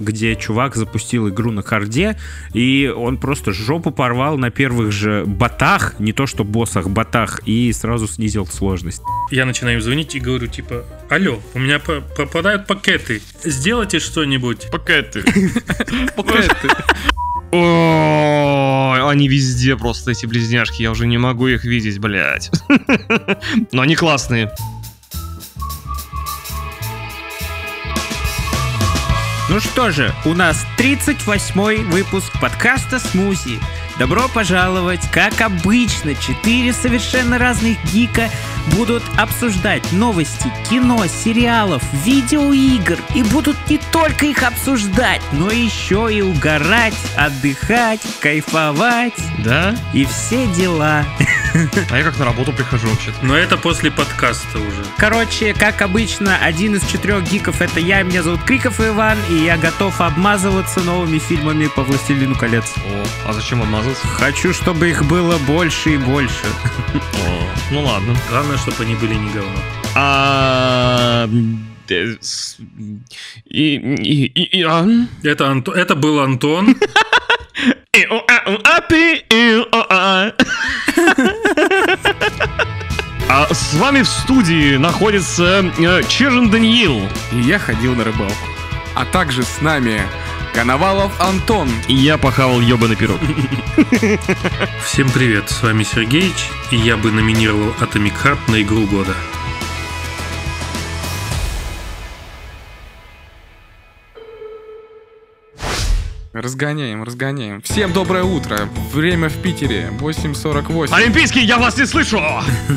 где чувак запустил игру на харде, и он просто жопу порвал на первых же ботах, не то что боссах, ботах, и сразу снизил сложность. Я начинаю звонить и говорю, типа, алло, у меня по- попадают пакеты, сделайте что-нибудь. Пакеты. Пакеты. О, они везде просто, эти близняшки. Я уже не могу их видеть, блядь. Но они классные. Ну что же, у нас 38-й выпуск подкаста «Смузи». Добро пожаловать! Как обычно, четыре совершенно разных гика будут обсуждать новости, кино, сериалов, видеоигр. И будут не только их обсуждать, но еще и угорать, отдыхать, кайфовать Да? и все дела. А я как на работу прихожу вообще-то. Но это после подкаста уже. Короче, как обычно, один из четырех гиков это я, меня зовут Криков Иван, и я готов обмазываться новыми фильмами по «Властелину колец». О, а зачем обмазываться? Хочу, чтобы их было больше и больше. О, ну ладно. Главное, чтобы они были не говно. А... э, И... и- и- и- а? Это, Анто- это был Антон. А, а, а. А с вами в студии находится э, Чержин Даниил. И я ходил на рыбалку. А также с нами Коновалов Антон. И я похавал ебаный пирог. Всем привет, с вами Сергеич, и я бы номинировал Atomic Heart на игру года. Разгоняем, разгоняем. Всем доброе утро. Время в Питере. 8.48. Олимпийский, я вас не слышу!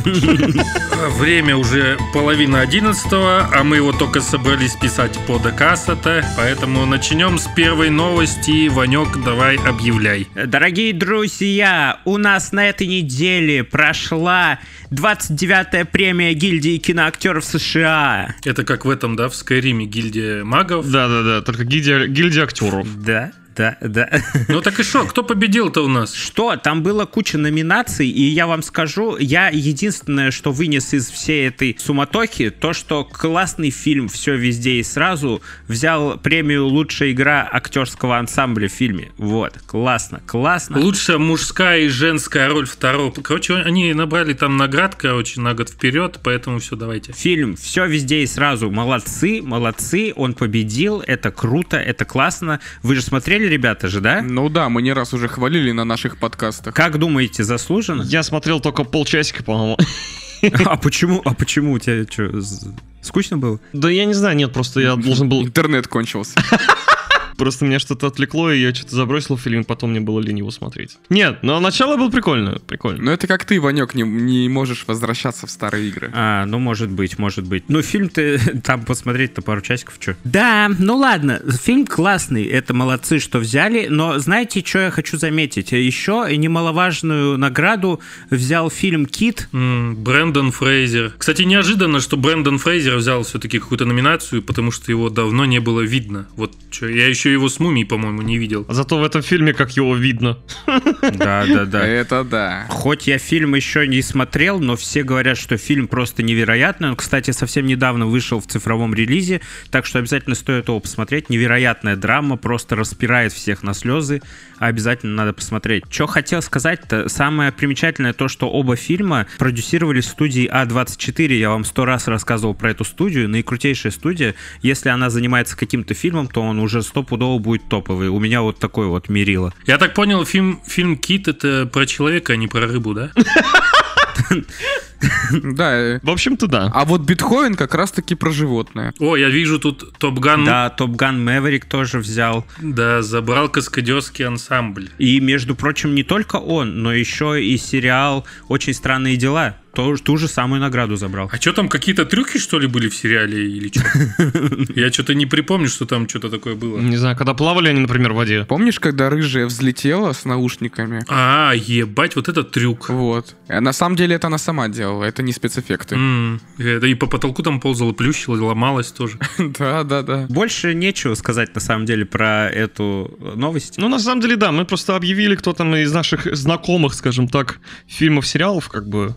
Время уже половина одиннадцатого, а мы его только собрались писать подкаста, поэтому начнем с первой новости. Ванек, давай объявляй. Дорогие друзья, у нас на этой неделе прошла 29-я премия гильдии киноактеров США. Это как в этом, да, в Скайриме гильдия магов. Да-да-да, только гильдия, гильдия актеров. Да, да, да. Ну так и что, кто победил-то у нас? Что, там было куча номинаций, и я вам скажу, я единственное, что вынес из всей этой суматохи, то, что классный фильм «Все везде и сразу» взял премию «Лучшая игра актерского ансамбля» в фильме. Вот, классно, классно. Лучшая мужская и женская роль второго. Короче, они набрали там наград, короче, на год вперед, поэтому все, давайте. Фильм «Все везде и сразу». Молодцы, молодцы, он победил, это круто, это классно. Вы же смотрели, ребята же, да? Ну да, мы не раз уже хвалили на наших подкастах. Как думаете, заслуженно? Я смотрел только полчасика, по-моему. А почему, а почему у тебя что, скучно было? Да я не знаю, нет, просто я должен был... Интернет кончился. Просто меня что-то отвлекло, и я что-то забросил фильм, потом мне было лень его смотреть. Нет, но начало было прикольно, прикольно. Но это как ты, Ванек, не, не можешь возвращаться в старые игры. А, ну может быть, может быть. Ну фильм-то там посмотреть-то пару часиков, что. Да, ну ладно, фильм классный, это молодцы, что взяли, но знаете, что я хочу заметить? Еще немаловажную награду взял фильм «Кит». М, Брэндон Фрейзер. Кстати, неожиданно, что Брэндон Фрейзер взял все-таки какую-то номинацию, потому что его давно не было видно. Вот что, я еще его с мумией, по-моему, не видел. А зато в этом фильме, как его видно. Да, да, да. Это да. Хоть я фильм еще не смотрел, но все говорят, что фильм просто невероятный. Он, кстати, совсем недавно вышел в цифровом релизе, так что обязательно стоит его посмотреть. Невероятная драма, просто распирает всех на слезы. Обязательно надо посмотреть. Что хотел сказать-то, самое примечательное то, что оба фильма продюсировали студии А24. Я вам сто раз рассказывал про эту студию. Наикрутейшая студия. Если она занимается каким-то фильмом, то он уже стопудово будет топовый. У меня вот такой вот мерило. Я так понял, фильм, фильм «Кит» — это про человека, а не про рыбу, да? Да. э, В общем-то, да. А вот Бетховен как раз-таки про животное. О, я вижу тут Топ Ган. Да, Топ Ган Мэверик тоже взял. Да, забрал каскадерский ансамбль. И, между прочим, не только он, но еще и сериал «Очень странные дела». То, ту же самую награду забрал. А что там, какие-то трюки, что ли, были в сериале или что? Я что-то не припомню, что там что-то такое было. Не знаю, когда плавали они, например, в воде. Помнишь, когда рыжая взлетела с наушниками? А, ебать, вот этот трюк. Вот. А на самом деле это она сама делала, это не спецэффекты. Это и по потолку там ползала, плющила, ломалась тоже. Да, да, да. Больше нечего сказать, на самом деле, про эту новость. Ну, на самом деле, да, мы просто объявили, кто там из наших знакомых, скажем так, фильмов, сериалов, как бы.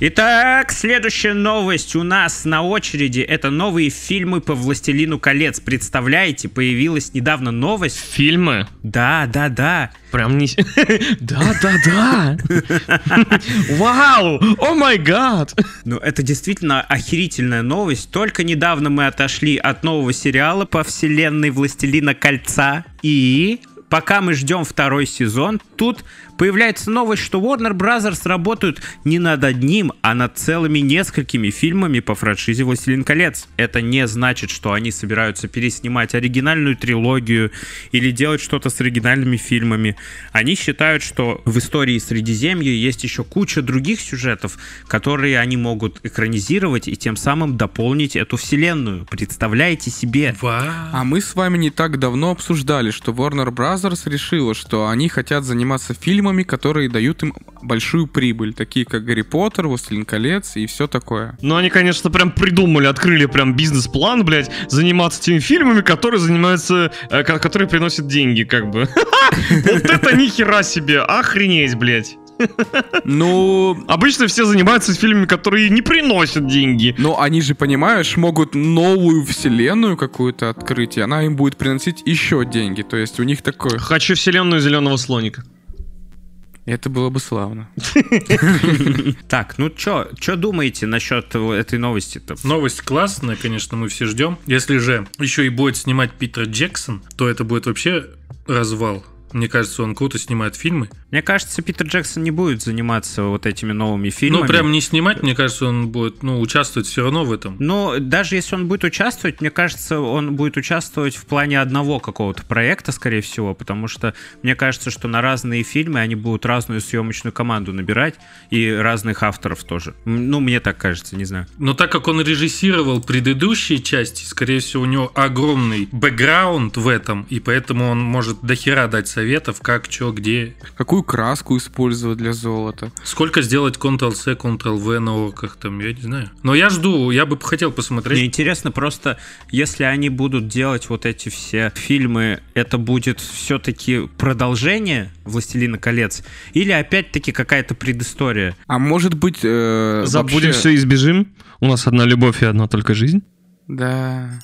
Итак, следующая новость у нас на очереди. Это новые фильмы по «Властелину колец». Представляете, появилась недавно новость. Фильмы? Да, да, да. Прям не... Да, да, да. Вау! О май гад! Ну, это действительно охерительная новость. Только недавно мы отошли от нового сериала по вселенной «Властелина кольца». И пока мы ждем второй сезон, тут появляется новость, что Warner Bros. работают не над одним, а над целыми несколькими фильмами по франшизе «Властелин колец». Это не значит, что они собираются переснимать оригинальную трилогию или делать что-то с оригинальными фильмами. Они считают, что в истории Средиземья есть еще куча других сюжетов, которые они могут экранизировать и тем самым дополнить эту вселенную. Представляете себе? Вау. А мы с вами не так давно обсуждали, что Warner Bros. решила, что они хотят заниматься фильмами, которые дают им большую прибыль, такие как Гарри Поттер, Властелин колец и все такое. Ну, они, конечно, прям придумали, открыли прям бизнес-план, блядь, заниматься теми фильмами, которые занимаются, э, ко- которые приносят деньги, как бы. Вот это нихера себе, охренеть, блядь. Ну, Обычно все занимаются фильмами, которые не приносят деньги. но они же, понимаешь, могут новую вселенную какую-то открыть, и она им будет приносить еще деньги. То есть у них такое... Хочу вселенную зеленого слоника. Это было бы славно. Так, ну чё, чё думаете насчет этой новости-то? Новость классная, конечно, мы все ждем. Если же еще и будет снимать Питер Джексон, то это будет вообще развал. Мне кажется, он круто снимает фильмы. Мне кажется, Питер Джексон не будет заниматься вот этими новыми фильмами. Ну, прям не снимать, мне кажется, он будет, ну, участвовать все равно в этом. Но даже если он будет участвовать, мне кажется, он будет участвовать в плане одного какого-то проекта, скорее всего, потому что мне кажется, что на разные фильмы они будут разную съемочную команду набирать и разных авторов тоже. Ну, мне так кажется, не знаю. Но так как он режиссировал предыдущие части, скорее всего, у него огромный бэкграунд в этом, и поэтому он может дохера дать советов, как, что, где. Какую краску использовать для золота? Сколько сделать Ctrl-C, Ctrl-V на орках там, я не знаю. Но я жду, я бы хотел Мне посмотреть. интересно просто, если они будут делать вот эти все фильмы, это будет все-таки продолжение «Властелина колец» или опять-таки какая-то предыстория? А может быть... э, Забудем вообще- все и сбежим. У нас одна любовь и одна только жизнь. Да.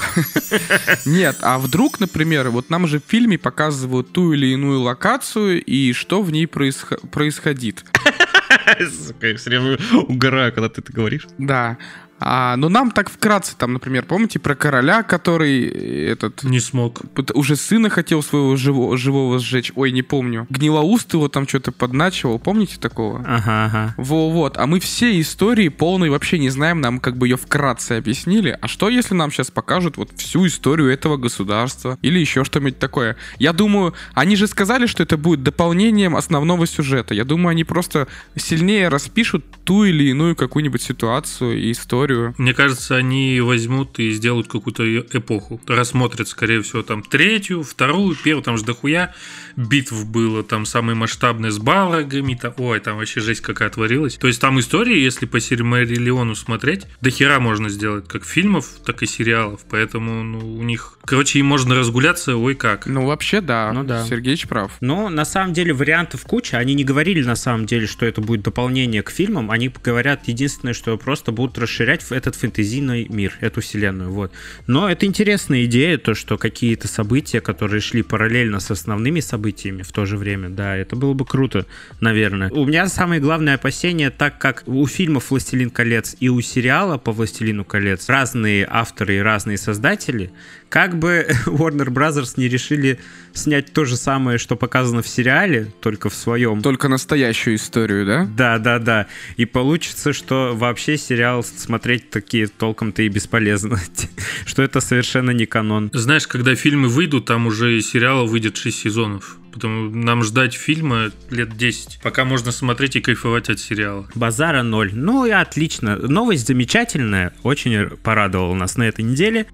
Нет, а вдруг, например, вот нам же в фильме показывают ту или иную локацию и что в ней происхо- происходит. Сука, я все время угораю, когда ты это говоришь. Да. А, но нам так вкратце, там, например, помните про короля, который э, этот Не смог. уже сына хотел своего живо- живого сжечь. Ой, не помню. Гнилоуст его там что-то подначивал. Помните такого? Ага, ага. Во, вот. А мы все истории полной вообще не знаем, нам как бы ее вкратце объяснили. А что, если нам сейчас покажут вот всю историю этого государства? Или еще что-нибудь такое? Я думаю, они же сказали, что это будет дополнением основного сюжета. Я думаю, они просто сильнее распишут ту или иную какую-нибудь ситуацию и историю. Мне кажется, они возьмут и сделают какую-то эпоху. Рассмотрят, скорее всего, там третью, вторую, первую, там же дохуя битв было, там самые масштабные с балрогами, там, ой, там вообще жесть какая творилась. То есть там истории, если по Сильмариллиону смотреть, до хера можно сделать, как фильмов, так и сериалов, поэтому ну, у них, короче, им можно разгуляться, ой как. Ну, вообще, да. Ну да. Сергеич прав. Но на самом деле вариантов куча. Они не говорили на самом деле, что это будет дополнение к фильмам. Они говорят единственное, что просто будут расширять в этот фэнтезийный мир, эту вселенную. Вот. Но это интересная идея, то, что какие-то события, которые шли параллельно с основными событиями в то же время, да, это было бы круто, наверное. У меня самое главное опасение, так как у фильмов «Властелин колец» и у сериала по «Властелину колец» разные авторы и разные создатели, как бы Warner Brothers не решили снять то же самое, что показано в сериале, только в своем. Только настоящую историю, да? Да, да, да. И получится, что вообще сериал смотреть такие толком-то и бесполезно. что это совершенно не канон. Знаешь, когда фильмы выйдут, там уже и сериала выйдет 6 сезонов. Потому нам ждать фильма лет 10, пока можно смотреть и кайфовать от сериала. Базара ноль. Ну и отлично. Новость замечательная. Очень порадовала нас на этой неделе.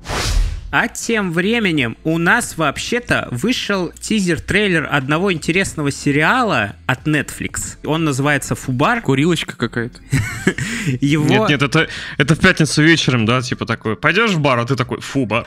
А тем временем у нас вообще-то вышел тизер-трейлер одного интересного сериала от Netflix. Он называется «Фубар». Курилочка какая-то. Его... Нет, нет, это, это в пятницу вечером, да, типа такой, пойдешь в бар, а ты такой, фу, бар.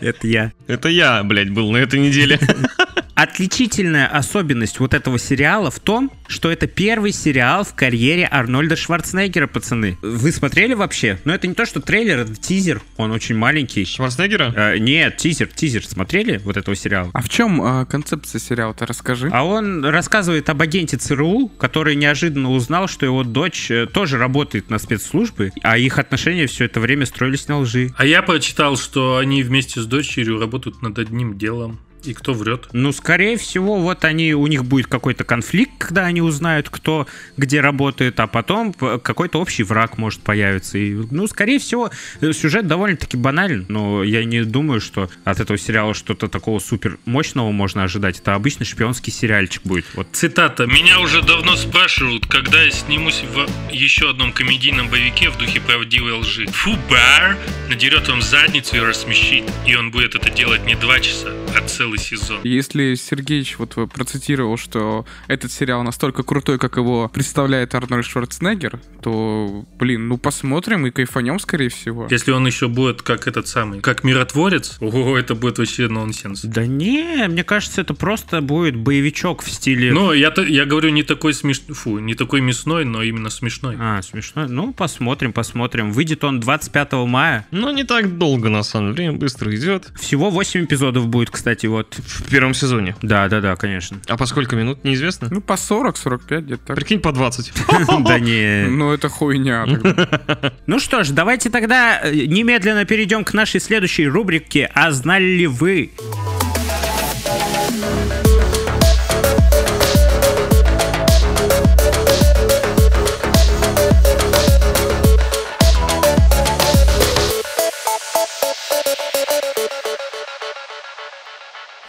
Это я. Это я, блядь, был на этой неделе. Отличительная особенность вот этого сериала в том, что это первый сериал в карьере Арнольда Шварценеггера, пацаны. Вы смотрели вообще? Но это не то, что трейлер, это тизер. Он очень маленький. Шварценеггера? Э, нет, тизер, тизер. Смотрели вот этого сериала? А в чем э, концепция сериала-то, расскажи. А он рассказывает об агенте ЦРУ, который неожиданно узнал, что его дочь э, тоже работает на спецслужбы, а их отношения все это время строились на лжи. А я прочитал, что они вместе с дочерью работают над одним делом. И кто врет? Ну, скорее всего, вот они, у них будет какой-то конфликт, когда они узнают, кто где работает, а потом какой-то общий враг может появиться. И, ну, скорее всего, э, сюжет довольно-таки банален, но я не думаю, что от этого сериала что-то такого супер мощного можно ожидать. Это обычный шпионский сериальчик будет. Вот Цитата. «Меня уже давно спрашивают, когда я снимусь в еще одном комедийном боевике в духе правдивой лжи. Фу, бар надерет вам задницу и рассмешит. И он будет это делать не два часа, а целый сезон». Если Сергеич вот вы процитировал, что этот сериал настолько крутой, как его представляет Арнольд Шварценеггер, то, блин, ну посмотрим и кайфанем, скорее всего. Если он еще будет как этот самый, как миротворец, ого, это будет вообще нонсенс. Да не, мне кажется, это просто будет боевичок в стиле... Но я, то- я говорю не такой смешной, фу, не такой мясной, но именно смешной. А, смешно. Ну, посмотрим, посмотрим. Выйдет он 25 мая. Ну, не так долго, на самом деле, быстро идет. Всего 8 эпизодов будет, кстати, вот. В первом сезоне. Да, да, да, конечно. А по сколько минут, неизвестно? Ну, по 40-45 где-то так. Прикинь, по 20. Да не. Ну, это хуйня. Ну что ж, давайте тогда э, немедленно перейдем к нашей следующей рубрике «А знали ли вы?».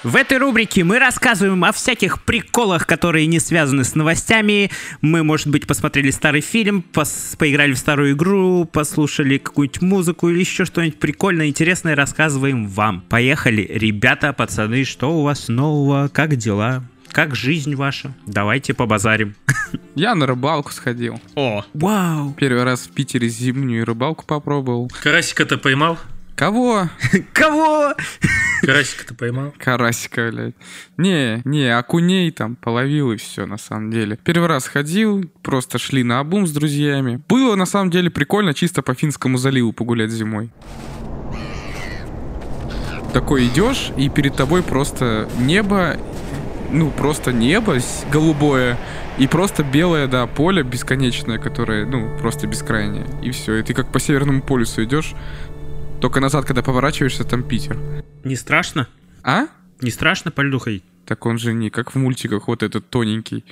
В этой рубрике мы рассказываем о всяких приколах, которые не связаны с новостями. Мы, может быть, посмотрели старый фильм, пос- поиграли в старую игру, послушали какую-нибудь музыку или еще что-нибудь прикольное, интересное рассказываем вам. Поехали, ребята, пацаны, что у вас нового, как дела? Как жизнь ваша? Давайте побазарим. Я на рыбалку сходил. О, Вау! Первый раз в Питере зимнюю рыбалку попробовал. Карасика-то поймал? Кого? Кого? Карасика-то поймал? Карасика, блядь. Не, не, окуней там половил и все, на самом деле. Первый раз ходил, просто шли на обум с друзьями. Было, на самом деле, прикольно чисто по Финскому заливу погулять зимой. Такой идешь, и перед тобой просто небо, ну, просто небо голубое, и просто белое, да, поле бесконечное, которое, ну, просто бескрайнее. И все, и ты как по Северному полюсу идешь, только назад, когда поворачиваешься, там Питер. Не страшно? А? Не страшно по льду ходить? Так он же не как в мультиках, вот этот тоненький.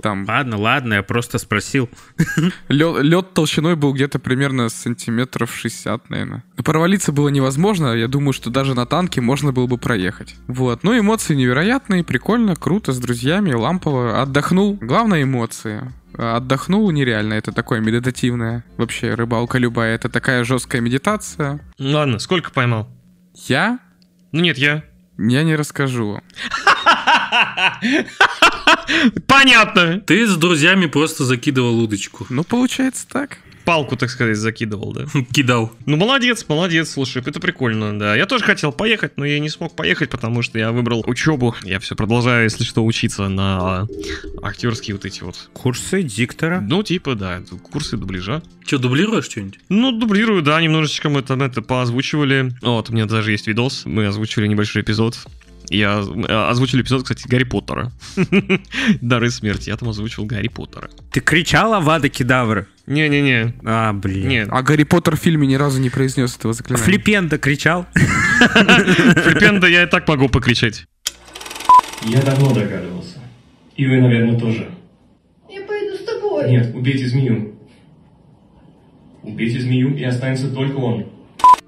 Там Ладно, ладно, я просто спросил. лед, толщиной был где-то примерно сантиметров 60, наверное. Но провалиться было невозможно, я думаю, что даже на танке можно было бы проехать. Вот, ну эмоции невероятные, прикольно, круто, с друзьями, лампово, отдохнул. Главное эмоции. Отдохнул нереально, это такое медитативное. Вообще, рыбалка любая, это такая жесткая медитация. ладно, сколько поймал? Я? Ну нет, я. Я не расскажу. Понятно. Ты с друзьями просто закидывал удочку. Ну, получается так. Палку, так сказать, закидывал, да. Кидал. Ну, молодец, молодец, слушай, это прикольно, да. Я тоже хотел поехать, но я не смог поехать, потому что я выбрал учебу. Я все продолжаю, если что, учиться на актерские вот эти вот. Курсы диктора. Ну, типа, да, курсы дубляжа. Че, дублируешь что-нибудь? Ну, дублирую, да, немножечко мы там это поозвучивали. Вот, у меня даже есть видос, мы озвучили небольшой эпизод. Я э, озвучил эпизод, кстати, Гарри Поттера. Дары смерти. Я там озвучил Гарри Поттера. Ты кричала Вада Кедавра? Не-не-не. А, блин. Нет. А Гарри Поттер в фильме ни разу не произнес этого заклинания. Флипенда кричал? Флипенда я и так могу покричать. Я давно догадывался. И вы, наверное, тоже. Я пойду с тобой. Нет, убейте змею. Убейте змею, и останется только он.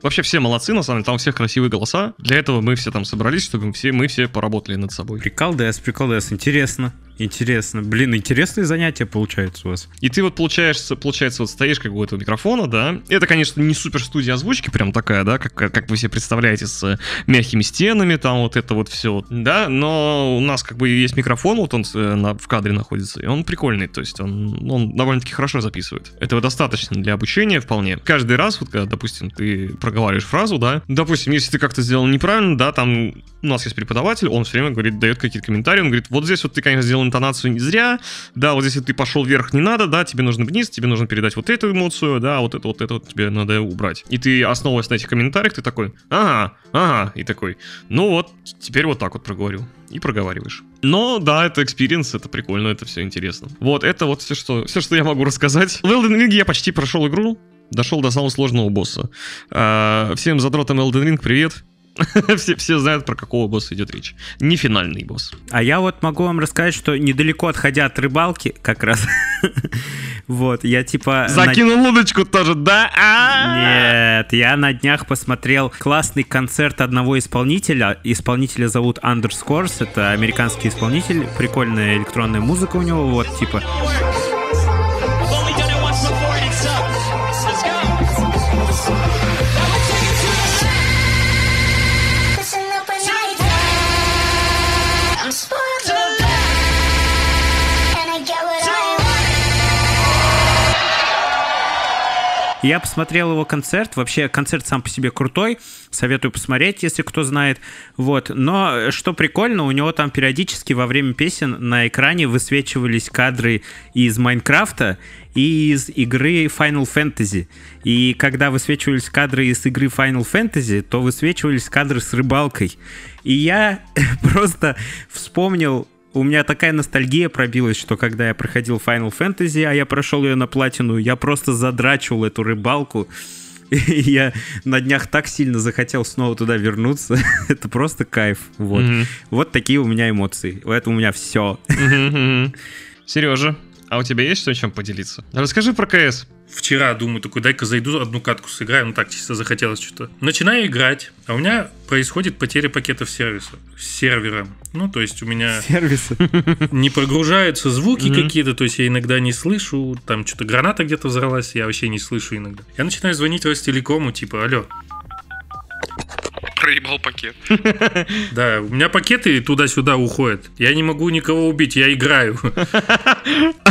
Вообще все молодцы, на самом деле, там у всех красивые голоса. Для этого мы все там собрались, чтобы все, мы все поработали над собой. Приколдес, приколдес. Интересно. Интересно. Блин, интересные занятия получаются у вас. И ты вот получаешься, получается, вот стоишь как бы у этого микрофона, да. Это, конечно, не супер студия озвучки, прям такая, да, как, как вы себе представляете, с мягкими стенами, там вот это вот все, да. Но у нас как бы есть микрофон, вот он э, на- в кадре находится, и он прикольный, то есть он, он довольно-таки хорошо записывает. Этого достаточно для обучения вполне. Каждый раз, вот когда, допустим, ты проговариваешь фразу, да, допустим, если ты как-то сделал неправильно, да, там у нас есть преподаватель, он все время говорит, дает какие-то комментарии, он говорит, вот здесь вот ты, конечно, сделал интонацию не зря, да, вот вот ты пошел вверх не надо, да, тебе нужно вниз, тебе нужно передать вот эту эмоцию, да, вот это вот это вот тебе надо убрать. И ты, основываясь на этих комментариях, ты такой, ага, ага, и такой, ну вот, теперь вот так вот проговорю. И проговариваешь. Но да, это experience, это прикольно, это все интересно. Вот, это вот все, что, все, что я могу рассказать. В Elden Ring я почти прошел игру, дошел до самого сложного босса. А, всем задротам Elden Ring привет. все, все знают, про какого босса идет речь. Не финальный босс. А я вот могу вам рассказать, что недалеко отходя от рыбалки, как раз, вот, я типа... на- Закинул удочку тоже, да? А-а-а! Нет, я на днях посмотрел классный концерт одного исполнителя. Исполнителя зовут Underscores, это американский исполнитель, прикольная электронная музыка у него, вот, типа... Я посмотрел его концерт. Вообще, концерт сам по себе крутой. Советую посмотреть, если кто знает. Вот. Но э, что прикольно, у него там периодически во время песен на экране высвечивались кадры из Майнкрафта и из игры Final Fantasy. И когда высвечивались кадры из игры Final Fantasy, то высвечивались кадры с рыбалкой. И я просто вспомнил у меня такая ностальгия пробилась, что когда я проходил Final Fantasy, а я прошел ее на платину, я просто задрачивал эту рыбалку. И я на днях так сильно захотел снова туда вернуться. Это просто кайф. Вот. Мгм. вот такие у меня эмоции. Это у меня все. Сережа, а у тебя есть что, чем поделиться? Расскажи про КС. Вчера думаю, такой, дай-ка зайду, одну катку сыграю, ну так чисто захотелось что-то. Начинаю играть, а у меня происходит потеря пакетов сервиса, сервера. Ну, то есть у меня Сервисы. не прогружаются звуки какие-то, то есть я иногда не слышу, там что-то граната где-то взорвалась, я вообще не слышу иногда. Я начинаю звонить Ростелекому, типа, алло, Проебал пакет. да, у меня пакеты туда-сюда уходят, я не могу никого убить, я играю.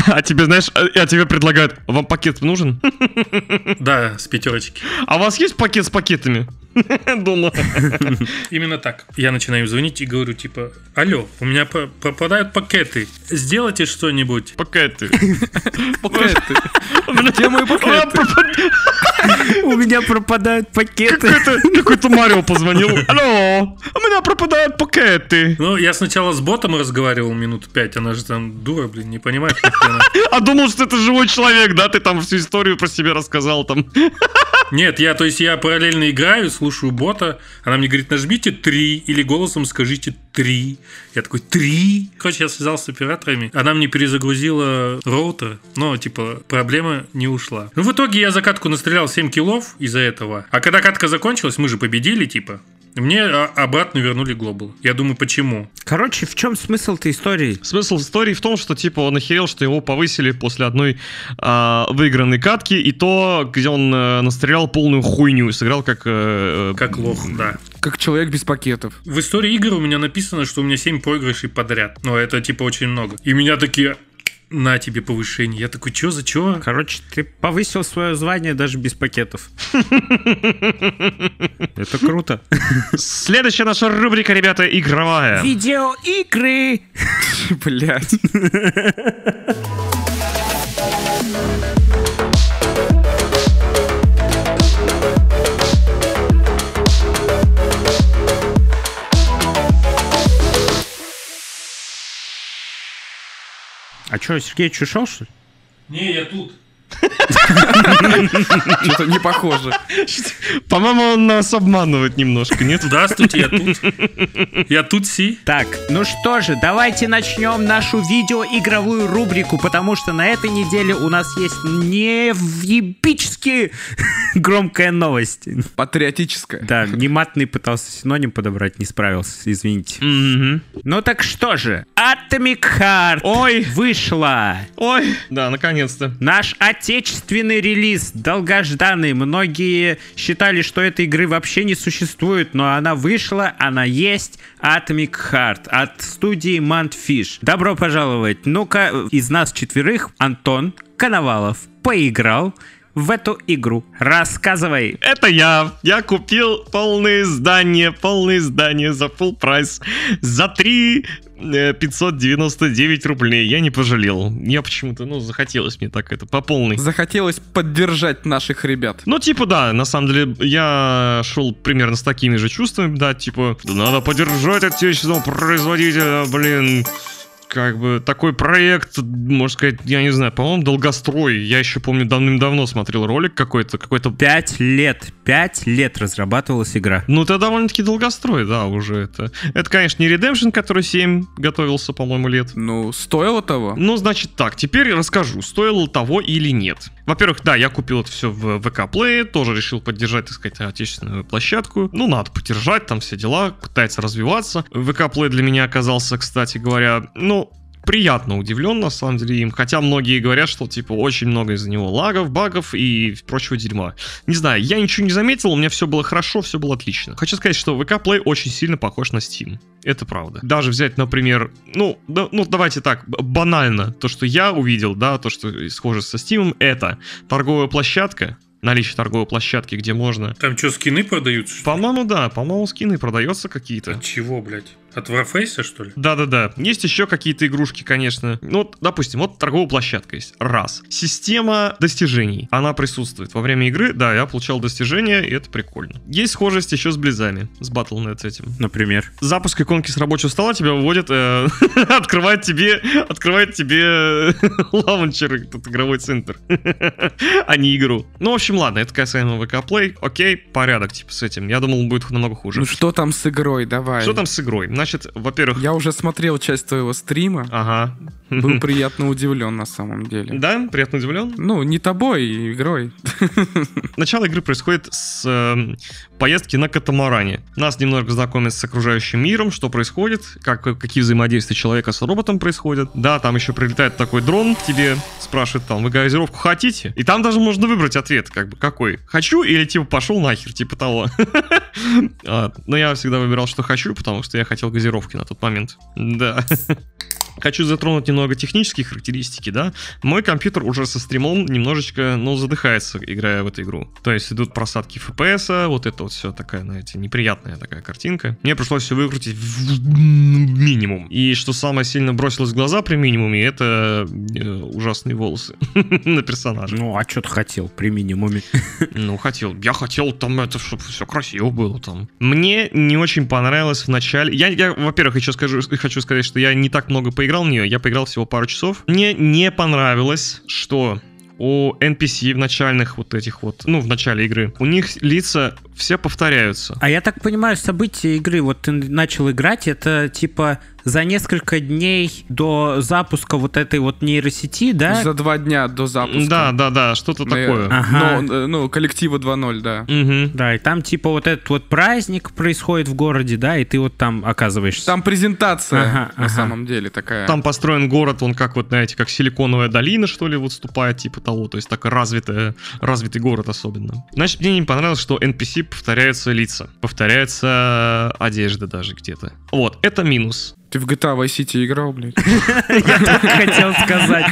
А тебе, знаешь, а а тебе предлагают, вам пакет нужен? Да, с пятерочки. А у вас есть пакет с пакетами? Дома. Именно так. Я начинаю звонить и говорю, типа, алло, у меня пропадают пакеты, сделайте что-нибудь. Пакеты. Пакеты. Где мои пакеты? У меня пропадают пакеты. Какой-то Марио позвонил. Алло, у меня пропадают пакеты. Ну, я сначала с ботом разговаривал минут пять, она же там дура, блин, не понимает. А думал, что это живой человек, да? Ты там всю историю про себя рассказал там. Нет, я, то есть я параллельно играю, слушаю бота, она мне говорит, нажмите 3 или голосом скажите 3. Я такой, 3? Короче, я связался с операторами, она мне перезагрузила роутер, но, типа, проблема не ушла. Ну, в итоге я за катку настрелял 7 киллов из-за этого. А когда катка закончилась, мы же победили, типа, мне а, обратно вернули глобал. Я думаю, почему? Короче, в чем смысл этой истории? Смысл истории в том, что типа он охерел, что его повысили после одной а, выигранной катки, и то, где он э, настрелял полную хуйню и сыграл как... э, э, Как лох, да. Как человек без пакетов. В истории игр у меня написано, что у меня 7 проигрышей подряд. Но это типа очень много. И меня такие, на тебе повышение. Я такой, чё за чё? Короче, ты повысил свое звание даже без пакетов. Это круто. Следующая наша рубрика, ребята, игровая. Видеоигры! Блять. А что, Сергей ушел, что ли? Не, я тут. Что-то не похоже. По-моему, он нас обманывает немножко, нет? Здравствуйте, я тут. Я тут си. Так, ну что же, давайте начнем нашу видеоигровую рубрику, потому что на этой неделе у нас есть невъебически громкая новость. Патриотическое. Да, нематный пытался синоним подобрать, не справился, извините. Ну так что же, Atomic Heart Ой. вышла. Ой, да, наконец-то. Наш отечественный релиз, долгожданный. Многие считали, что этой игры вообще не существует, но она вышла, она есть. Atomic Heart от студии Mantfish. Добро пожаловать. Ну-ка, из нас четверых Антон Коновалов поиграл, в эту игру? Рассказывай. Это я. Я купил полное издание, полное издание за full прайс. За 3 э, 599 рублей. Я не пожалел. Я почему-то, ну, захотелось мне так это по полной. Захотелось поддержать наших ребят. Ну, типа, да, на самом деле, я шел примерно с такими же чувствами, да, типа, «Да надо поддержать отечественного производителя, блин. Как бы такой проект, можно сказать, я не знаю, по-моему, долгострой. Я еще помню, давным-давно смотрел ролик какой-то, какой-то Пять лет. Пять лет разрабатывалась игра. Ну, это довольно-таки долгострой, да, уже это. Это, конечно, не Redemption, который 7 готовился, по-моему, лет. Ну, стоило того. Ну, значит так, теперь расскажу, стоило того или нет. Во-первых, да, я купил это все в ВК Play, тоже решил поддержать, так сказать, отечественную площадку. Ну, надо поддержать, там все дела, пытается развиваться. ВК Play для меня оказался, кстати говоря, ну, приятно удивлен, на самом деле, им. Хотя многие говорят, что, типа, очень много из-за него лагов, багов и прочего дерьма. Не знаю, я ничего не заметил, у меня все было хорошо, все было отлично. Хочу сказать, что VK Play очень сильно похож на Steam. Это правда. Даже взять, например, ну, да- ну давайте так, банально. То, что я увидел, да, то, что схоже со Steam, это торговая площадка, наличие торговой площадки, где можно... Там что, скины продаются? По-моему, да, по-моему, скины продается какие-то. От чего, блядь? От Warface, что ли? Да-да-да. Есть еще какие-то игрушки, конечно. Ну, вот, допустим, вот торговая площадка есть. Раз. Система достижений. Она присутствует. Во время игры, да, я получал достижения, и это прикольно. Есть схожесть еще с Близами, с Battle.net с этим. Например. Запуск иконки с рабочего стола тебя выводит, э, открывает тебе, открывает тебе э, лаунчер, этот игровой центр, а не игру. Ну, в общем, ладно, это касаемо ВК Play. Окей, порядок, типа, с этим. Я думал, будет намного хуже. Ну что там с игрой, давай. Что там с игрой? Значит, во-первых... Я уже смотрел часть твоего стрима. Ага. Был приятно удивлен на самом деле. Да, приятно удивлен. Ну, не тобой, игрой. Начало игры происходит с э, поездки на катамаране. Нас немножко знакомят с окружающим миром, что происходит, как, какие взаимодействия человека с роботом происходят. Да, там еще прилетает такой дрон к тебе, спрашивает там, вы газировку хотите? И там даже можно выбрать ответ, как бы, какой. Хочу или типа пошел нахер, типа того. А, Но я всегда выбирал, что хочу, потому что я хотел газировки на тот момент. Да. Хочу затронуть немного технические характеристики, да. Мой компьютер уже со стримом немножечко, ну, задыхается, играя в эту игру. То есть идут просадки FPS, вот это вот все такая, знаете, неприятная такая картинка. Мне пришлось все выкрутить в минимум. И что самое сильно бросилось в глаза при минимуме, это э, ужасные волосы на персонаже. Ну, а что ты хотел при минимуме? Ну, хотел. Я хотел там это, чтобы все красиво было там. Мне не очень понравилось в начале. Я, я во-первых, еще скажу, хочу сказать, что я не так много поиграл в нее. Я поиграл всего пару часов. Мне не понравилось, что у NPC в начальных вот этих вот, ну, в начале игры, у них лица все повторяются. А я так понимаю, события игры, вот ты начал играть, это типа за несколько дней до запуска вот этой вот нейросети, да? За два дня до запуска. Да, да, да, что-то такое. Наверное. Ага. Ну, э, ну, коллектива 2.0, да. Мгм. Да, и там типа вот этот вот праздник происходит в городе, да, и ты вот там оказываешься. Там презентация, Ага, на ага. самом деле, такая. Там построен город, он как вот, знаете, как силиконовая долина, что ли, выступает, типа того. То есть такой развитый, развитый город особенно. Значит, мне не понравилось, что NPC повторяются лица. Повторяется одежда даже где-то. Вот, это минус. Ты в GTA Vice City играл, блядь? Я так хотел сказать.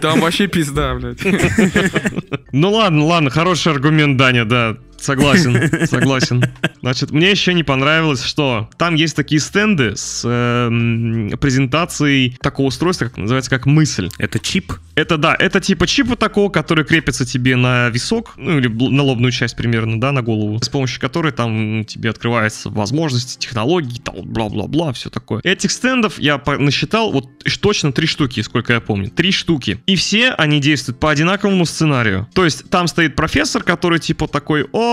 Там вообще пизда, блядь. Ну ладно, ладно, хороший аргумент, Даня, да. Согласен, согласен. Значит, мне еще не понравилось, что там есть такие стенды с эм, презентацией такого устройства, как называется, как мысль. Это чип? Это да, это типа чипа такого, который крепится тебе на висок, ну или на лобную часть примерно, да, на голову, с помощью которой там тебе открываются возможности, технологии, там, бла-бла-бла, все такое. Этих стендов я насчитал вот точно три штуки, сколько я помню. Три штуки. И все они действуют по одинаковому сценарию. То есть там стоит профессор, который типа такой, о,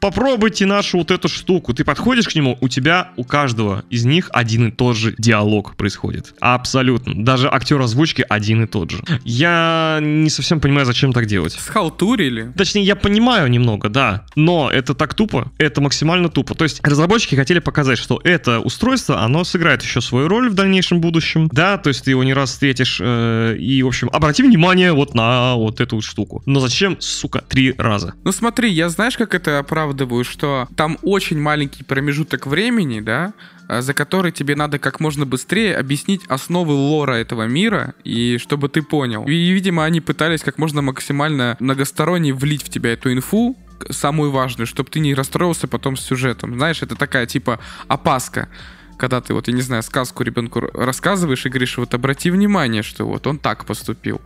попробуйте нашу вот эту штуку. Ты подходишь к нему, у тебя, у каждого из них один и тот же диалог происходит. Абсолютно. Даже актер озвучки один и тот же. Я не совсем понимаю, зачем так делать. Схалтурили. Точнее, я понимаю немного, да, но это так тупо, это максимально тупо. То есть разработчики хотели показать, что это устройство, оно сыграет еще свою роль в дальнейшем будущем, да, то есть ты его не раз встретишь, э, и, в общем, обрати внимание вот на вот эту вот штуку. Но зачем, сука, три раза? Ну смотри, я знаешь, как это оправдываю, что там очень маленький промежуток времени, да, а, за который тебе надо как можно быстрее объяснить основы лора этого мира, и чтобы ты понял. И, видимо, они пытались как можно максимально многосторонне влить в тебя эту инфу, самую важную, чтобы ты не расстроился потом с сюжетом. Знаешь, это такая типа опаска когда ты вот, я не знаю, сказку ребенку рассказываешь и говоришь, вот обрати внимание, что вот он так поступил.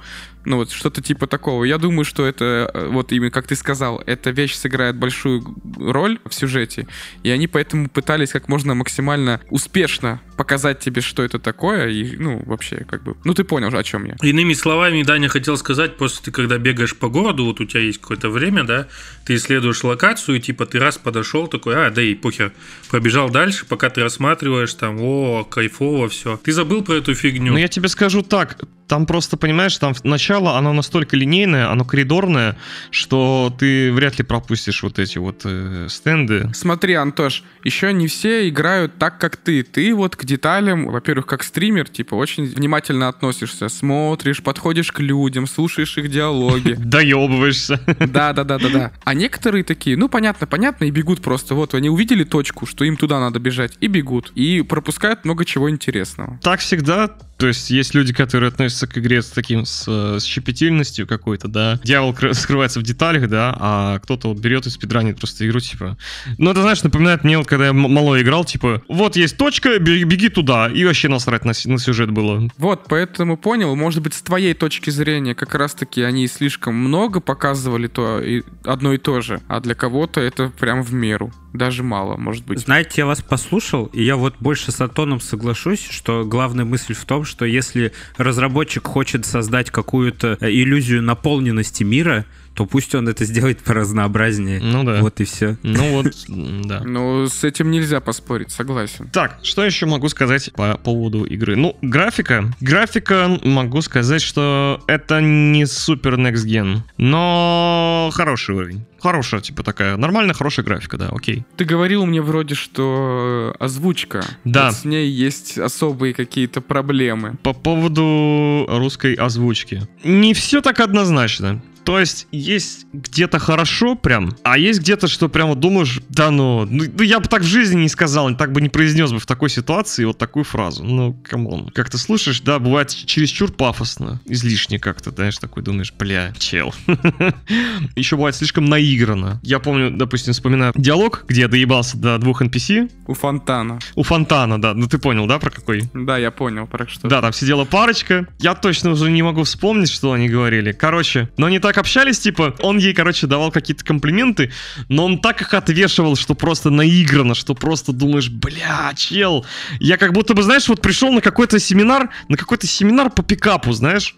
Ну вот что-то типа такого. Я думаю, что это, э, вот именно как ты сказал, эта вещь сыграет большую роль в сюжете, и они поэтому пытались как можно максимально успешно показать тебе, что это такое, и, ну, вообще, как бы, ну, ты понял же, о чем я. Иными словами, Даня хотел сказать, просто ты когда бегаешь по городу, вот у тебя есть какое-то время, да, ты исследуешь локацию, и типа ты раз подошел, такой, а, да и похер, пробежал дальше, пока ты рассматриваешь там, о, кайфово, все. Ты забыл про эту фигню. Ну, я тебе скажу так, там просто, понимаешь, там начало, оно настолько линейное, оно коридорное, что ты вряд ли пропустишь вот эти вот э, стенды. Смотри, Антош, еще не все играют так, как ты. Ты вот к деталям, во-первых, как стример, типа, очень внимательно относишься, смотришь, подходишь к людям, слушаешь их диалоги. Доебываешься. Да, да, да, да, да. А некоторые такие, ну, понятно, понятно, и бегут просто. Вот, они увидели точку, что им туда надо бежать, и бегут. И пропускают много чего интересного. Так всегда. То есть есть люди, которые относятся к игре с таким, с, э, с щепетильностью какой-то, да. Дьявол кры- скрывается в деталях, да, а кто-то вот берет и спидранит просто игру, типа... Ну, это, знаешь, напоминает мне, вот когда я мало играл, типа, вот есть точка, беги, туда, и вообще насрать на, на сюжет было. Вот, поэтому понял, может быть, с твоей точки зрения, как раз-таки они слишком много показывали то и одно и то же, а для кого-то это прям в меру. Даже мало, может быть. Знаете, я вас послушал, и я вот больше с Антоном соглашусь, что главная мысль в том, что если разработчик хочет создать какую-то э, иллюзию наполненности мира, то пусть он это сделает поразнообразнее. Ну да. Вот и все. Ну вот, да. Ну, с этим нельзя поспорить, согласен. Так, что еще могу сказать по поводу игры? Ну, графика. Графика, могу сказать, что это не супер next gen, но хороший уровень. Хорошая, типа такая, нормальная, хорошая графика, да, окей. Ты говорил мне вроде, что озвучка. Да. Вот с ней есть особые какие-то проблемы. По поводу русской озвучки. Не все так однозначно. То есть есть где-то хорошо прям, а есть где-то, что прямо думаешь, да ну, ну, ну я бы так в жизни не сказал, так бы не произнес бы в такой ситуации вот такую фразу. Ну, come on. Как ты слышишь, да, бывает чересчур пафосно, излишне как-то, знаешь, такой думаешь, бля, чел. Еще бывает слишком наигранно. Я помню, допустим, вспоминаю диалог, где я доебался до двух NPC. У фонтана. У Фонтана, да, ну ты понял, да, про какой? Да, я понял, про что. Да, там сидела парочка. Я точно уже не могу вспомнить, что они говорили. Короче, но они так общались, типа, он ей, короче, давал какие-то комплименты, но он так их отвешивал, что просто наигранно, что просто думаешь, бля, чел. Я как будто бы, знаешь, вот пришел на какой-то семинар, на какой-то семинар по пикапу, знаешь.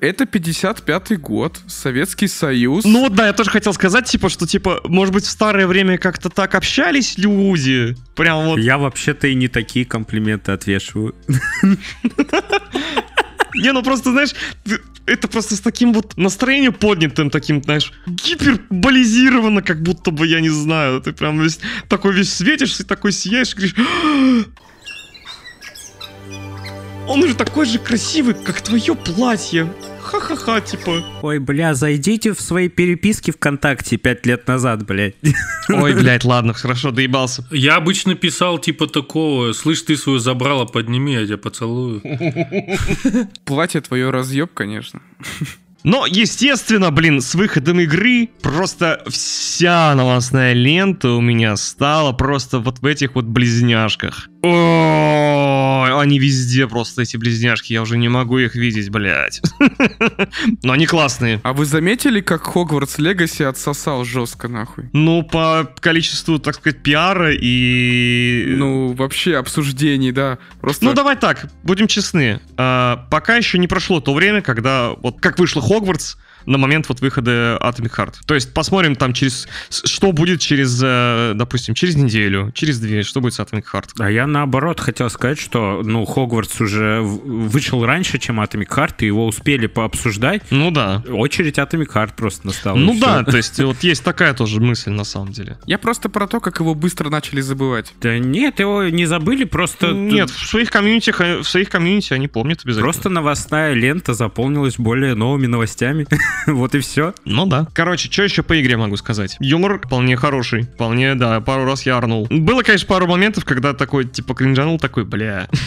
Это 55-й год, Советский Союз. Ну вот, да, я тоже хотел сказать, типа, что, типа, может быть, в старое время как-то так общались люди. Прям вот. Я вообще-то и не такие комплименты отвешиваю. Не, ну просто, знаешь, ты- это просто с таким вот настроением поднятым, таким, знаешь, гиперболизированно, как будто бы, я не знаю, ты прям весь такой весь светишься, такой сияешь, говоришь, «А!» он уже такой же красивый, как твое платье. Ха-ха-ха, типа. Ой, бля, зайдите в свои переписки ВКонтакте пять лет назад, блядь. Ой, блядь, ладно, хорошо, доебался. Я обычно писал типа такого, слышь, ты свою забрала, подними, я тебя поцелую. Платье твое разъеб, конечно. Но, естественно, блин, с выходом игры просто вся новостная лента у меня стала просто вот в этих вот близняшках. Ой, они везде просто, эти близняшки, я уже не могу их видеть, блядь. Но они классные. А вы заметили, как Хогвартс Легаси отсосал жестко, нахуй? Ну, по количеству, так сказать, пиара и... Ну, вообще обсуждений, да. Просто... Ну, давай так, будем честны. А, пока еще не прошло то время, когда вот как вышло Хогвартс на момент вот выхода Atomic Heart. То есть посмотрим там через... Что будет через, э, допустим, через неделю, через две, что будет с Atomic Heart. А я наоборот хотел сказать, что, ну, Хогвартс уже вышел раньше, чем Atomic Heart, и его успели пообсуждать. Ну да. Очередь Atomic Heart просто настала. Ну да, то есть вот есть такая тоже мысль на самом деле. Я просто про то, как его быстро начали забывать. Да нет, его не забыли, просто... Нет, в своих комьюнити, в своих комьюнити они помнят обязательно. Просто новостная лента заполнилась более новыми новостями. Вот и все. Ну да. Короче, что еще по игре могу сказать? Юмор вполне хороший. Вполне, да, пару раз я орнул. Было, конечно, пару моментов, когда такой, типа, кринжанул, такой, бля.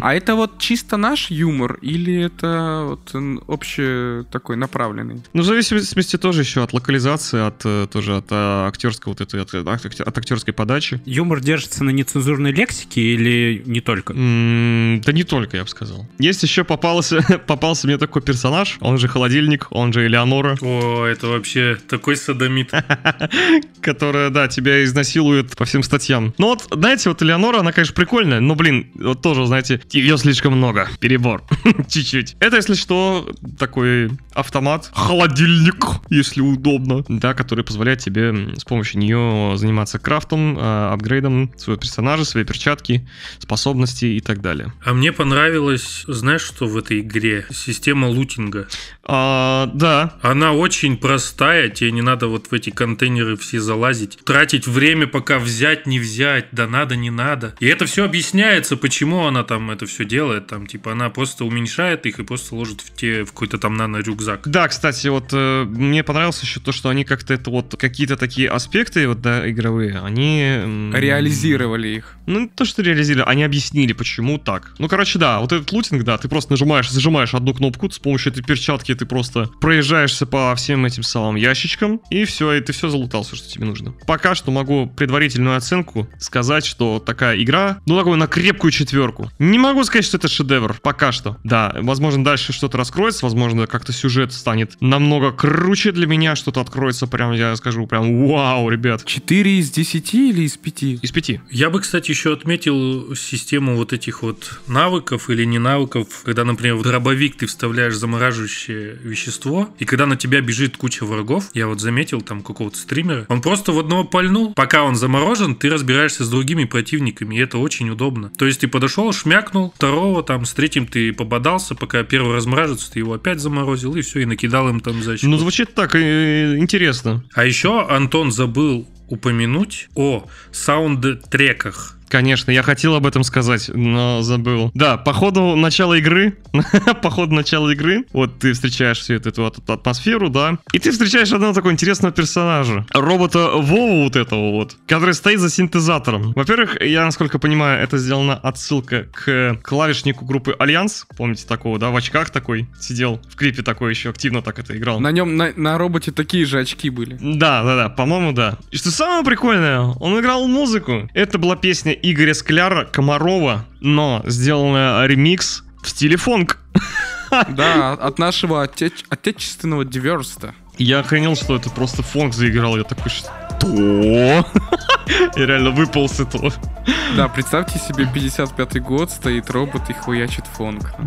А это вот чисто наш юмор или это вот общий такой направленный? Ну, в зависимости тоже еще от локализации, от э, тоже от э, актерского вот этой, от, от- от актерской подачи. Юмор держится на нецензурной лексике или не только? М, Да не только, я бы сказал. Есть еще попался, попался мне такой персонаж, он же холодильник, он же Элеонора, О, это вообще такой садомит. которая, да, тебя изнасилует по всем статьям. Ну вот, знаете, вот Элеонора, она, конечно, прикольная, но, блин, вот тоже, знаете, ее слишком много, перебор, чуть-чуть. Это, если что, такой автомат, холодильник, если удобно, да, который позволяет тебе с помощью нее заниматься крафтом, а, апгрейдом своего персонажа, своей перчатки, способности и так далее. А мне понравилось, знаешь, что в этой игре? Система лутинга. А, да, Она очень простая, тебе не надо вот в эти контейнеры все залазить, тратить время, пока взять, не взять, да надо, не надо. И это все объясняется, почему она там это все делает, там, типа, она просто уменьшает их и просто ложит в те, в какой-то там нано-рюкзак. Да, кстати, вот э, мне понравилось еще то, что они как-то это вот какие-то такие аспекты вот да, игровые, они м, Реализировали их. Ну, не то, что реализировали, они объяснили, почему так. Ну, короче, да, вот этот лутинг, да, ты просто нажимаешь, зажимаешь одну кнопку, с помощью этой перчатки ты просто проезжаешься по всем этим самым ящичкам, и все, и ты все залутал, все, что тебе нужно. Пока что могу предварительную оценку сказать, что такая игра, ну, такую на крепкую четверку. Не могу сказать, что это шедевр, пока что. Да, возможно, дальше что-то раскроется, возможно, как-то сюжет станет намного круче для меня, что-то откроется прям, я скажу, прям вау, ребят. 4 из 10 или из 5? Из пяти. Я бы, кстати, еще отметил систему вот этих вот навыков или не навыков, когда, например, в дробовик ты вставляешь замораживающее вещество, и когда на тебя бежит куча врагов, я вот заметил там какого-то стримера, он просто в одного пальнул, пока он заморожен, ты разбираешься с другими противниками, и это очень удобно. То есть ты подошел, шмякнул, второго там, с третьим ты пободался, пока первый размораживается, ты его опять заморозил, и все, и накидал им там защиту. Ну, звучит так э, интересно. А еще Антон забыл упомянуть о саунд-треках. Конечно, я хотел об этом сказать, но забыл. Да, по ходу начала игры, по ходу начала игры, вот ты встречаешь всю эту, эту атмосферу, да, и ты встречаешь одного такого интересного персонажа. Робота Вову вот этого вот, который стоит за синтезатором. Во-первых, я, насколько понимаю, это сделана отсылка к клавишнику группы Альянс. Помните такого, да, в очках такой сидел, в клипе такой еще активно так это играл. На нем, на, на роботе такие же очки были. Да, да, да, по-моему, да. И что самое прикольное, он играл музыку. Это была песня Игоря Скляра Комарово, но сделанная ремикс в стиле фонк. Да, от нашего отеч- отечественного диверста. Я охренел, что это просто фонк заиграл. Я такой, что? Я реально выпал с этого. Да, представьте себе, 55-й год, стоит робот и хуячит фонг.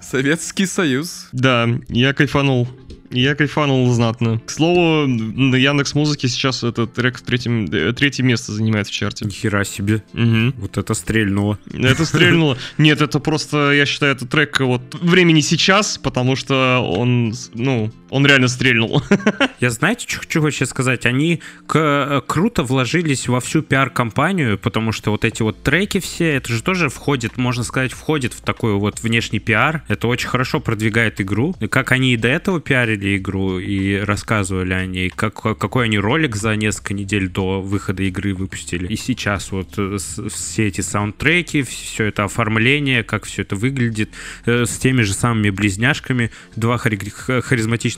Советский Союз. Да, я кайфанул. Я кайфанул знатно. К слову, на Яндекс Музыке сейчас этот трек в третьем, э, третье место занимает в чарте. Нихера себе. Мгм. Вот это стрельнуло. Это стрельнуло. Нет, это просто, я считаю, это трек вот времени сейчас, потому что он, ну, он реально стрельнул. Я знаете, что хочу вообще сказать? Они к- э, круто вложились во всю пиар-компанию, потому что вот эти вот треки все, это же тоже входит, можно сказать, входит в такой вот внешний пиар. Это очень хорошо продвигает игру. И как они и до этого пиарили игру и рассказывали о ней, как, какой они ролик за несколько недель до выхода игры выпустили. И сейчас вот э, все эти саундтреки, все это оформление, как все это выглядит, э, с теми же самыми близняшками, два хари- х-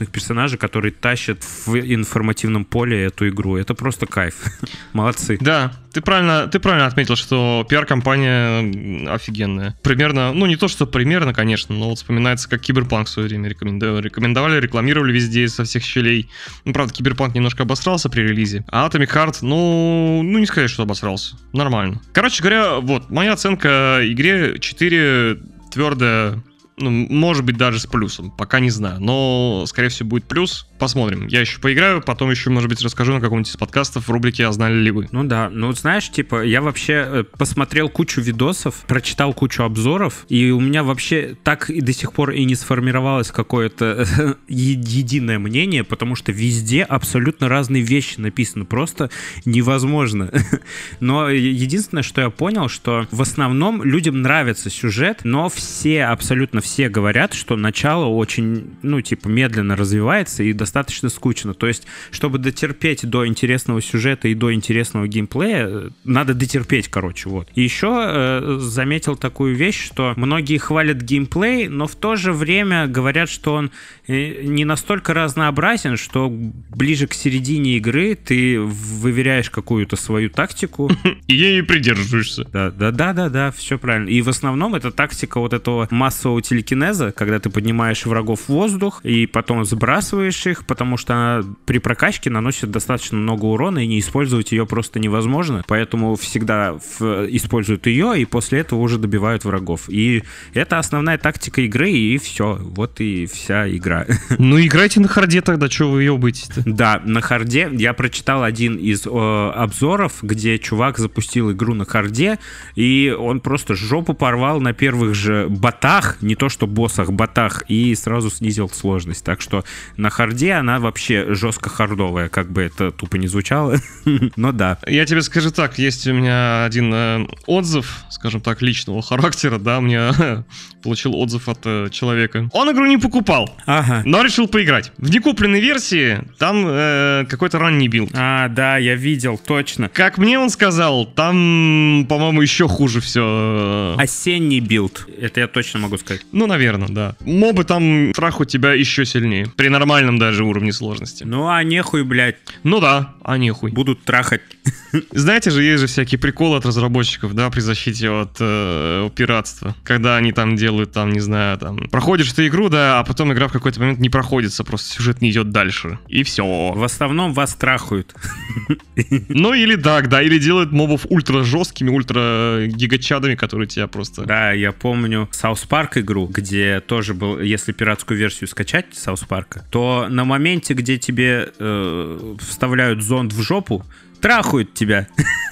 харизматичных персонажа, которые тащат в информативном поле эту игру. Это просто кайф. Молодцы. Да, ты правильно, ты правильно отметил, что пиар-кампания офигенная. Примерно, ну не то, что примерно, конечно, но вот вспоминается, как Киберпанк в свое время рекомендовали, рекомендовали, рекламировали везде со всех щелей. Ну, правда, Киберпанк немножко обосрался при релизе. А Atomic Heart, ну, ну не сказать, что обосрался. Нормально. Короче говоря, вот, моя оценка игре 4 твердая может быть, даже с плюсом. Пока не знаю. Но, скорее всего, будет плюс. Посмотрим. Я еще поиграю, потом еще, может быть, расскажу на каком-нибудь из подкастов в рубрике «А знали ли вы?». Ну да, ну знаешь, типа, я вообще э, посмотрел кучу видосов, прочитал кучу обзоров, и у меня вообще так и до сих пор и не сформировалось какое-то единое мнение, потому что везде абсолютно разные вещи написаны, просто невозможно. Но единственное, что я понял, что в основном людям нравится сюжет, но все, абсолютно все говорят, что начало очень, ну, типа, медленно развивается и достаточно скучно. То есть, чтобы дотерпеть до интересного сюжета и до интересного геймплея, надо дотерпеть, короче, вот. И еще э, заметил такую вещь, что многие хвалят геймплей, но в то же время говорят, что он э, не настолько разнообразен, что ближе к середине игры ты выверяешь какую-то свою тактику, И ей придерживаешься. да, да, да, да, да, все правильно. И в основном это тактика вот этого массового телекинеза, когда ты поднимаешь врагов в воздух и потом сбрасываешь их, потому что она при прокачке наносит достаточно много урона, и не использовать ее просто невозможно. Поэтому всегда в- используют ее, и после этого уже добивают врагов. И это основная тактика игры, и все. Вот и вся игра. Ну, играйте на харде тогда, что вы ебаетесь-то? Да, на харде я прочитал один из э, обзоров, где чувак запустил игру на харде, и он просто жопу порвал на первых же ботах, не то что боссах, ботах, и сразу снизил сложность. Так что на харде она вообще жестко хардовая, как бы это тупо не звучало. Но да. Я тебе скажу так, есть у меня один э, отзыв, скажем так, личного характера, да, мне получил отзыв от э, человека. Он игру не покупал, Ага. но решил поиграть. В некупленной версии там э, какой-то ранний билд. А, да, я видел, точно. Как мне он сказал, там, по-моему, еще хуже все. Осенний билд. Это я точно могу сказать. Ну, наверное, да. Мобы там трахают тебя еще сильнее. При нормальном даже уровне сложности. Ну а нехуй, блядь, Ну да, а нехуй. будут трахать. Знаете же, есть же всякие приколы от разработчиков, да, при защите от э, пиратства. Когда они там делают, там, не знаю, там, проходишь ты игру, да, а потом игра в какой-то момент не проходится, просто сюжет не идет дальше. И все. В основном вас трахают. Ну или так, да, или делают мобов ультра жесткими, ультра гигачадами, которые тебя просто... Да, я помню South Park игру, где тоже был, если пиратскую версию скачать South Park а, то на моменте, где тебе э, вставляют зонд в жопу, трахают тебя.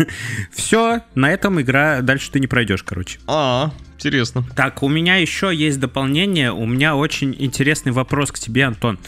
Все, на этом игра дальше ты не пройдешь, короче. А, интересно. Так, у меня еще есть дополнение. У меня очень интересный вопрос к тебе, Антон.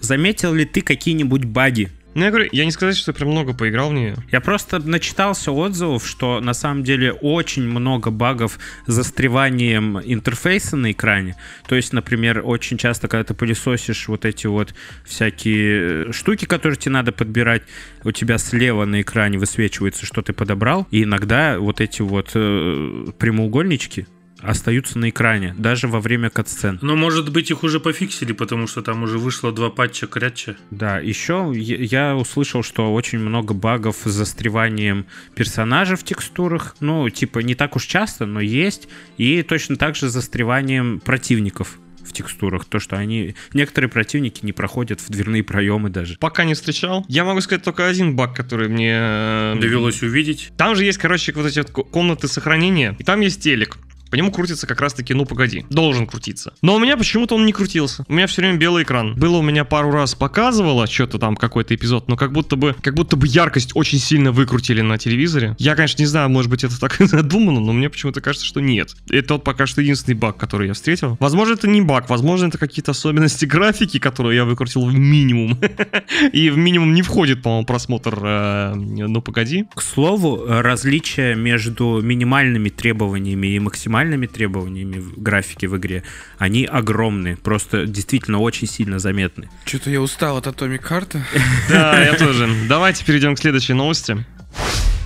Заметил ли ты какие-нибудь баги Ну, я говорю, я не сказать, что я прям много поиграл в нее. Я просто начитался отзывов, что на самом деле очень много багов с застреванием интерфейса на экране. То есть, например, очень часто, когда ты пылесосишь вот эти вот всякие э, штуки, которые тебе надо подбирать, у тебя слева на экране высвечивается, что ты подобрал, и иногда вот эти вот э, прямоугольнички остаются на экране, даже во время катсцен. Но, может быть, их уже пофиксили, потому что там уже вышло два патча крятча. Да, еще я услышал, что очень много багов с застреванием персонажей в текстурах. Ну, типа, не так уж часто, но есть. И точно так же с застреванием противников в текстурах. То, что они... Некоторые противники не проходят в дверные проемы даже. Пока не встречал. Я могу сказать только один баг, который мне... э, Довелось увидеть. Там же есть, короче, вот эти вот ко- комнаты сохранения, и там есть телек. По нему крутится как раз-таки, ну погоди, должен крутиться. Но у меня почему-то он не крутился. У меня все время белый экран. Было у меня пару раз показывало что-то там, какой-то эпизод, но как будто бы, как будто бы яркость очень сильно выкрутили на телевизоре. Я, конечно, не знаю, может быть, это так и задумано, но мне почему-то кажется, что нет. Это вот пока что единственный баг, который я встретил. Возможно, это не баг, возможно, это какие-то особенности графики, которые я выкрутил в минимум. И в минимум не входит, по-моему, просмотр э, «Ну, погоди». К слову, различия между минимальными требованиями и максимальными требованиями в графике в игре, они огромные, просто действительно очень сильно заметны. Что-то я устал от Atomic Heart. Да, я тоже. Давайте перейдем к следующей новости.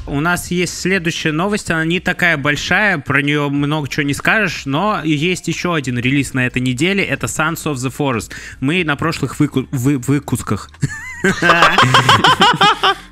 У нас есть следующая новость, она не такая большая, про нее много чего не скажешь, но есть еще один релиз на этой неделе, это Sons of the Forest. Мы на прошлых выку- вы- выкусках,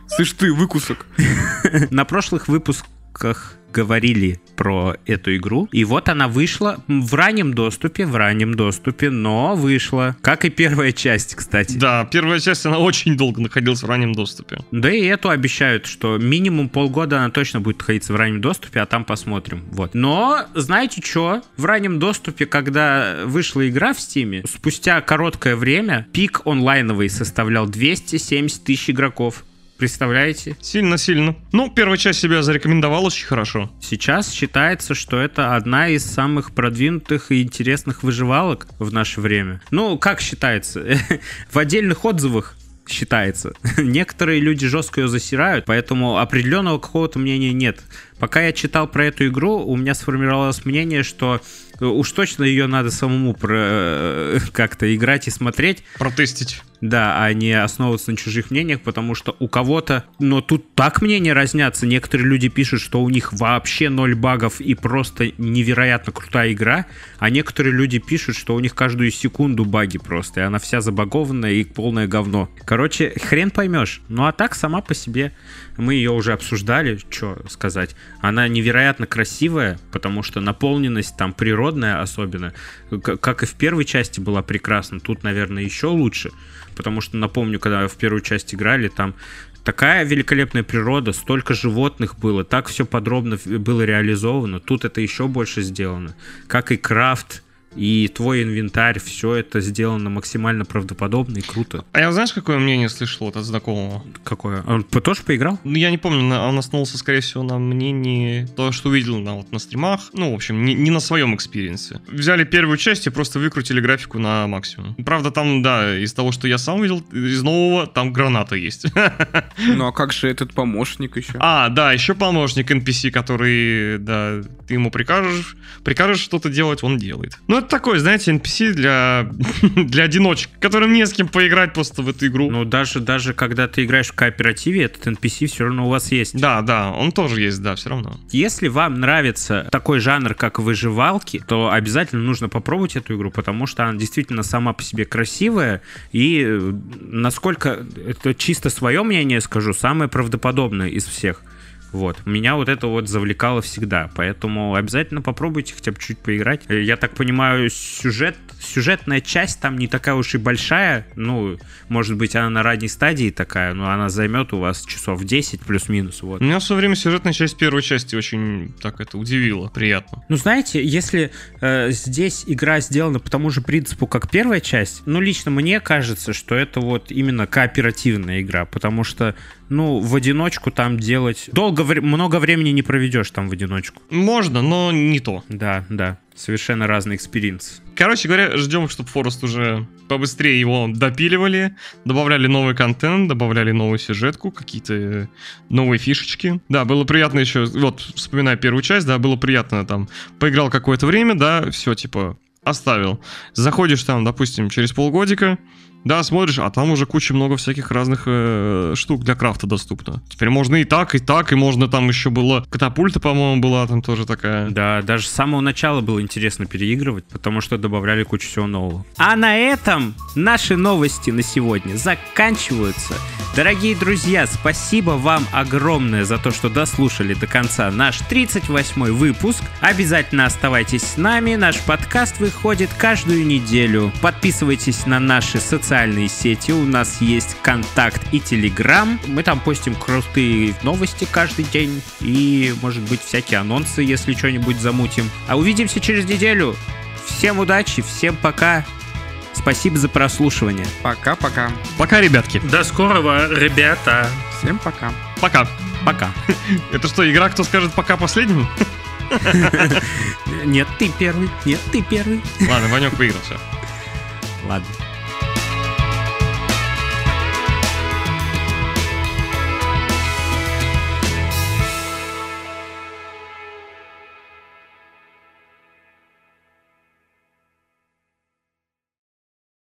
Слышь ты, выкусок. на прошлых выпусках говорили про эту игру, и вот она вышла в раннем доступе, в раннем доступе, но вышла, как и первая часть, кстати. Да, первая часть, она очень долго находилась в раннем доступе. Да и эту обещают, что минимум полгода она точно будет находиться в раннем доступе, а там посмотрим. Вот. Но, знаете что? В раннем доступе, когда вышла игра в Стиме, спустя короткое время пик онлайновый составлял 270 тысяч игроков. Представляете? Сильно-сильно. Ну, первая часть себя зарекомендовала очень хорошо. Сейчас считается, что это одна из самых продвинутых и интересных выживалок в наше время. Ну, как считается? В отдельных отзывах считается. Некоторые люди жестко ее засирают, поэтому определенного какого-то мнения нет. Пока я читал про эту игру, у меня сформировалось мнение, что уж точно ее надо самому про, э, как-то играть и смотреть. Протестить. Да, а не основываться на чужих мнениях, потому что у кого-то, но тут так мнения разнятся. Некоторые люди пишут, что у них вообще ноль багов и просто невероятно крутая игра, а некоторые люди пишут, что у них каждую секунду баги просто, и она вся забагованная и полное говно. Короче, хрен поймешь. Ну а так сама по себе мы ее уже обсуждали, что сказать. Она невероятно красивая, потому что наполненность там природная особенно, как и в первой части была прекрасна, тут, наверное, еще лучше, потому что напомню, когда в первую часть играли, там такая великолепная природа, столько животных было, так все подробно было реализовано, тут это еще больше сделано, как и крафт, и твой инвентарь, все это сделано максимально правдоподобно и круто. А я знаешь, какое мнение слышал вот от знакомого? Какое? Он тоже поиграл? Ну, я не помню, он основался, скорее всего, на мнении то, что увидел на, вот, на стримах. Ну, в общем, не, не на своем experience е. Взяли первую часть и просто выкрутили графику на максимум. Правда, там, да, из того, что я сам видел, из нового, там граната есть. Ну а как же этот помощник еще? А, да, еще помощник NPC, который, да, ты ему прикажешь, прикажешь что-то делать, он делает. Ну, это такой, знаете, NPC для, для одиночек, которым не с кем поиграть просто в эту игру. Ну, даже, даже когда ты играешь в кооперативе, этот NPC все равно у вас есть. Да, да, он тоже есть, да, все равно. Если вам нравится такой жанр, как выживалки, то обязательно нужно попробовать эту игру, потому что она действительно сама по себе красивая, и э, насколько, это чисто свое мнение скажу, самое правдоподобное из всех. Вот. Меня вот это вот завлекало всегда. Поэтому обязательно попробуйте хотя бы чуть поиграть. Э, Я так понимаю, сюжет, сюжетная часть там не такая уж и большая. Ну, может быть, она на ранней стадии такая, но она займет у вас часов 10 плюс-минус. Вот. Меня в свое время сюжетная часть первой части очень так это удивила, приятно. Ну, знаете, если э, здесь игра сделана по тому же принципу, как первая часть, ну, лично мне кажется, что это вот именно кооперативная игра, потому что, ну, в одиночку там делать... Долго, много времени не проведешь там в одиночку. Можно, но не то. Да, да, совершенно разный experience. Короче говоря, ждем, чтобы Forest уже побыстрее его допиливали, добавляли новый контент, добавляли новую сюжетку, какие-то э, новые фишечки. Да, было приятно еще, вот, вспоминая первую часть, да, было приятно там, поиграл какое-то время, да, все, типа, оставил. Заходишь там, допустим, через полгодика, да, смотришь, а там уже куча много всяких разных э, штук для крафта доступно. Теперь можно и так, и так, и можно там еще было... Катапульта, по-моему, была там тоже такая. Да, даже с самого начала было интересно переигрывать, потому что добавляли кучу всего нового. А на этом наши новости на сегодня заканчиваются. Дорогие друзья, спасибо вам огромное за то, что дослушали до конца наш 38-й выпуск. Обязательно оставайтесь с нами, наш подкаст выходит каждую неделю. Подписывайтесь на наши социальные сети, у нас есть контакт и телеграм. Мы там постим крутые новости каждый день и, может быть, всякие анонсы, если что-нибудь замутим. А увидимся через неделю. Всем удачи, всем пока. Спасибо за прослушивание. Пока-пока. Пока, ребятки. До скорого, ребята. Всем пока. Пока. Пока. Это что, игра «Кто скажет пока последним»? Нет, ты первый. Нет, ты первый. Ладно, Ванек выиграл, все. Ладно.